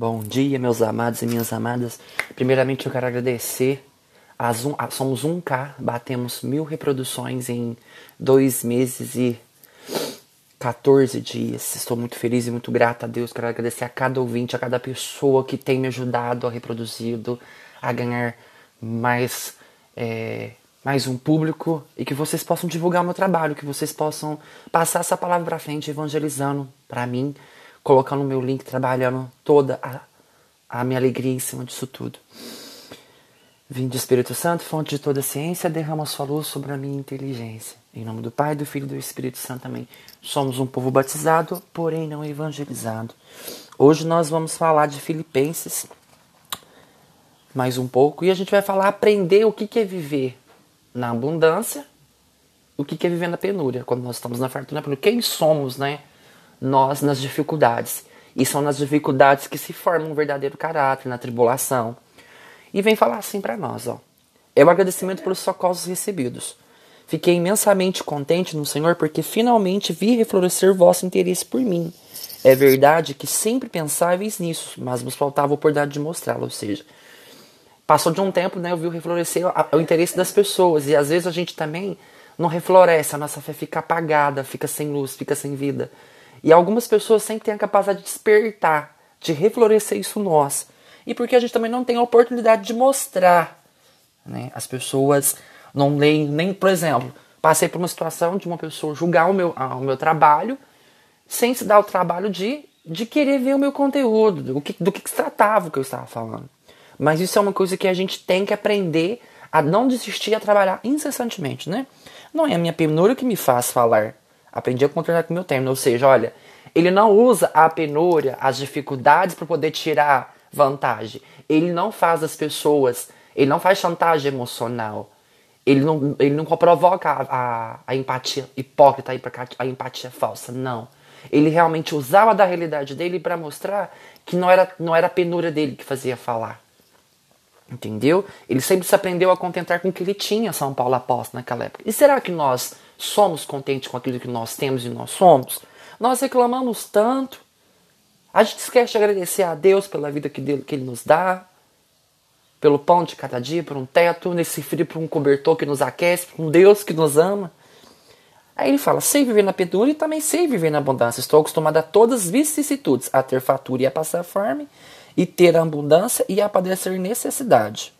Bom dia, meus amados e minhas amadas. Primeiramente, eu quero agradecer. As um, somos 1K, batemos mil reproduções em dois meses e 14 dias. Estou muito feliz e muito grata a Deus. Quero agradecer a cada ouvinte, a cada pessoa que tem me ajudado a reproduzido, a ganhar mais, é, mais um público e que vocês possam divulgar o meu trabalho, que vocês possam passar essa palavra para frente, evangelizando para mim colocando o meu link, trabalhando toda a, a minha alegria em cima disso tudo. Vinde Espírito Santo, fonte de toda ciência, derrama sua luz sobre a minha inteligência. Em nome do Pai, do Filho e do Espírito Santo também. Somos um povo batizado, porém não evangelizado. Hoje nós vamos falar de Filipenses mais um pouco e a gente vai falar aprender o que é viver na abundância, o que é viver na penúria, quando nós estamos na fartura, quem somos, né? Nós nas dificuldades. E são nas dificuldades que se forma um verdadeiro caráter, na tribulação. E vem falar assim para nós, ó. É o agradecimento pelos socorros recebidos. Fiquei imensamente contente no Senhor porque finalmente vi reflorescer vosso interesse por mim. É verdade que sempre pensáveis nisso, mas nos faltava a oportunidade de mostrá-lo. Ou seja, passou de um tempo, né, eu vi reflorescer o interesse das pessoas. E às vezes a gente também não refloresce, a nossa fé fica apagada, fica sem luz, fica sem vida. E algumas pessoas sempre têm a capacidade de despertar, de reflorescer isso nós. E porque a gente também não tem a oportunidade de mostrar. Né? As pessoas não leem, nem, por exemplo, passei por uma situação de uma pessoa julgar o meu, o meu trabalho sem se dar o trabalho de, de querer ver o meu conteúdo, do que, do que se tratava o que eu estava falando. Mas isso é uma coisa que a gente tem que aprender a não desistir a trabalhar incessantemente, né? Não é a minha penúria que me faz falar, Aprendi a contornar com o meu término. Ou seja, olha, ele não usa a penúria, as dificuldades para poder tirar vantagem. Ele não faz as pessoas, ele não faz chantagem emocional. Ele não, ele não provoca a, a, a empatia hipócrita, a empatia falsa. Não. Ele realmente usava da realidade dele para mostrar que não era, não era a penúria dele que fazia falar. Entendeu? Ele sempre se aprendeu a contentar com o que ele tinha, São Paulo apóstolo, naquela época. E será que nós somos contentes com aquilo que nós temos e nós somos? Nós reclamamos tanto. A gente esquece de agradecer a Deus pela vida que, que Ele nos dá, pelo pão de cada dia, por um teto, nesse frio, por um cobertor que nos aquece, por um Deus que nos ama. Aí ele fala: sei viver na penúria e também sei viver na abundância. Estou acostumado a todas as vicissitudes, a ter fatura e a passar fome, e ter abundância e a padecer necessidade.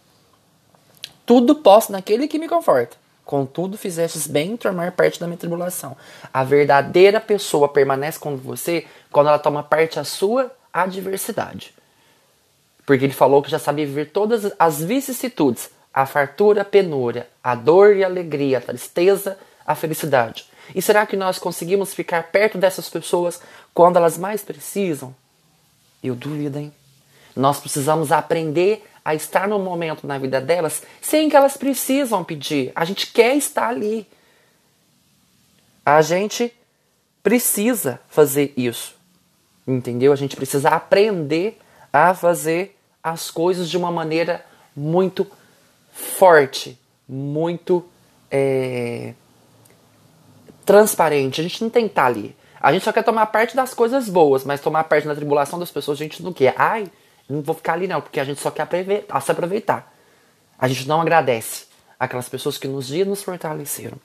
Tudo posso naquele que me conforta. Contudo, fizestes bem em tomar parte da minha tribulação. A verdadeira pessoa permanece com você quando ela toma parte da sua adversidade. Porque ele falou que já sabia viver todas as vicissitudes, a fartura, a penúria, a dor e a alegria, a tristeza, a felicidade. E será que nós conseguimos ficar perto dessas pessoas quando elas mais precisam? Eu duvido, hein? Nós precisamos aprender a estar no momento na vida delas sem que elas precisam pedir. A gente quer estar ali. A gente precisa fazer isso. Entendeu? A gente precisa aprender a fazer as coisas de uma maneira muito forte, muito é, transparente. A gente não tem que estar ali. A gente só quer tomar parte das coisas boas, mas tomar parte da tribulação das pessoas a gente não quer. Ai, não vou ficar ali não, porque a gente só quer aproveitar, se aproveitar. A gente não agradece aquelas pessoas que nos dias nos fortaleceram.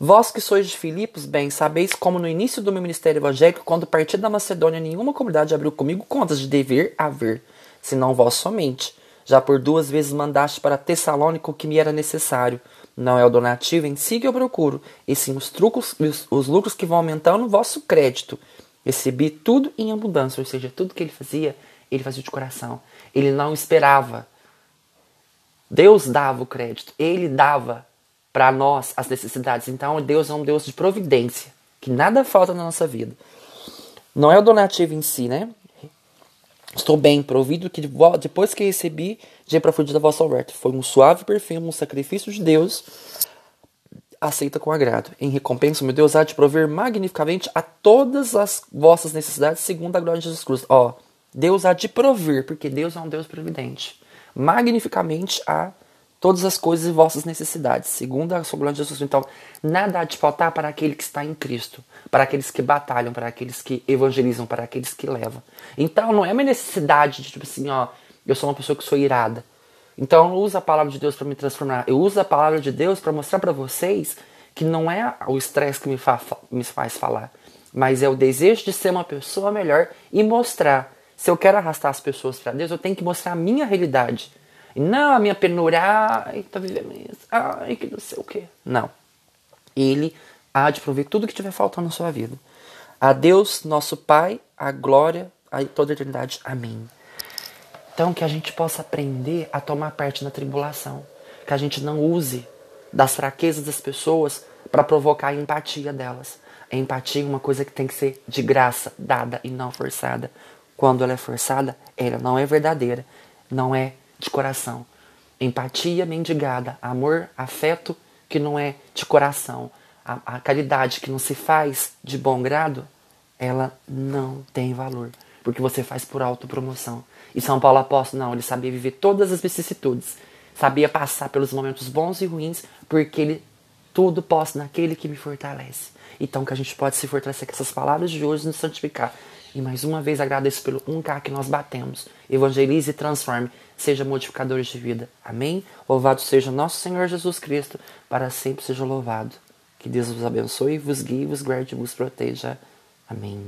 Vós que sois de Filipos, bem, sabeis como no início do meu ministério evangélico, quando parti da Macedônia, nenhuma comunidade abriu comigo contas de dever haver, senão vós somente. Já por duas vezes mandaste para Tessalônico o que me era necessário. Não é o donativo em si que eu procuro, e sim os, trucos, os, os lucros que vão aumentando o vosso crédito. Recebi tudo em abundância, ou seja, tudo que ele fazia, ele fazia de coração. Ele não esperava. Deus dava o crédito, ele dava para nós as necessidades. Então, Deus é um Deus de providência, que nada falta na nossa vida. Não é o donativo em si, né? Estou bem provido que depois que recebi de profundidade da vossa oferta, foi um suave perfume, um sacrifício de Deus aceita com agrado. Em recompensa, meu Deus, há de prover magnificamente a todas as vossas necessidades segundo a glória de Jesus Cristo. Ó, Deus há de prover, porque Deus é um Deus providente. Magnificamente a todas as coisas e vossas necessidades, segundo a sua glória de Jesus. Então, nada há de faltar para aquele que está em Cristo, para aqueles que batalham, para aqueles que evangelizam, para aqueles que levam. Então, não é uma necessidade de, tipo assim, ó, eu sou uma pessoa que sou irada. Então, eu uso a palavra de Deus para me transformar. Eu uso a palavra de Deus para mostrar para vocês que não é o estresse que me, fa me faz falar, mas é o desejo de ser uma pessoa melhor e mostrar. Se eu quero arrastar as pessoas para Deus, eu tenho que mostrar a minha realidade. E não a minha penúria, ai, tá vivendo isso, ai, que não sei o quê. Não. Ele há de prover tudo que tiver faltando na sua vida. A Deus, nosso Pai, a glória, a toda a eternidade. Amém. Então, que a gente possa aprender a tomar parte na tribulação. Que a gente não use das fraquezas das pessoas para provocar a empatia delas. A empatia é uma coisa que tem que ser de graça, dada e não forçada. Quando ela é forçada, ela não é verdadeira, não é de coração. Empatia mendigada, amor, afeto que não é de coração, a, a caridade que não se faz de bom grado, ela não tem valor, porque você faz por autopromoção. E São Paulo apóstolo, não, ele sabia viver todas as vicissitudes, sabia passar pelos momentos bons e ruins, porque ele tudo posso naquele que me fortalece. Então que a gente pode se fortalecer com essas palavras de hoje e nos santificar. E mais uma vez agradeço pelo 1K que nós batemos. Evangelize e transforme. Seja modificadores de vida. Amém? Louvado seja nosso Senhor Jesus Cristo. Para sempre seja louvado. Que Deus vos abençoe, vos guie, vos guarde e vos proteja. Amém.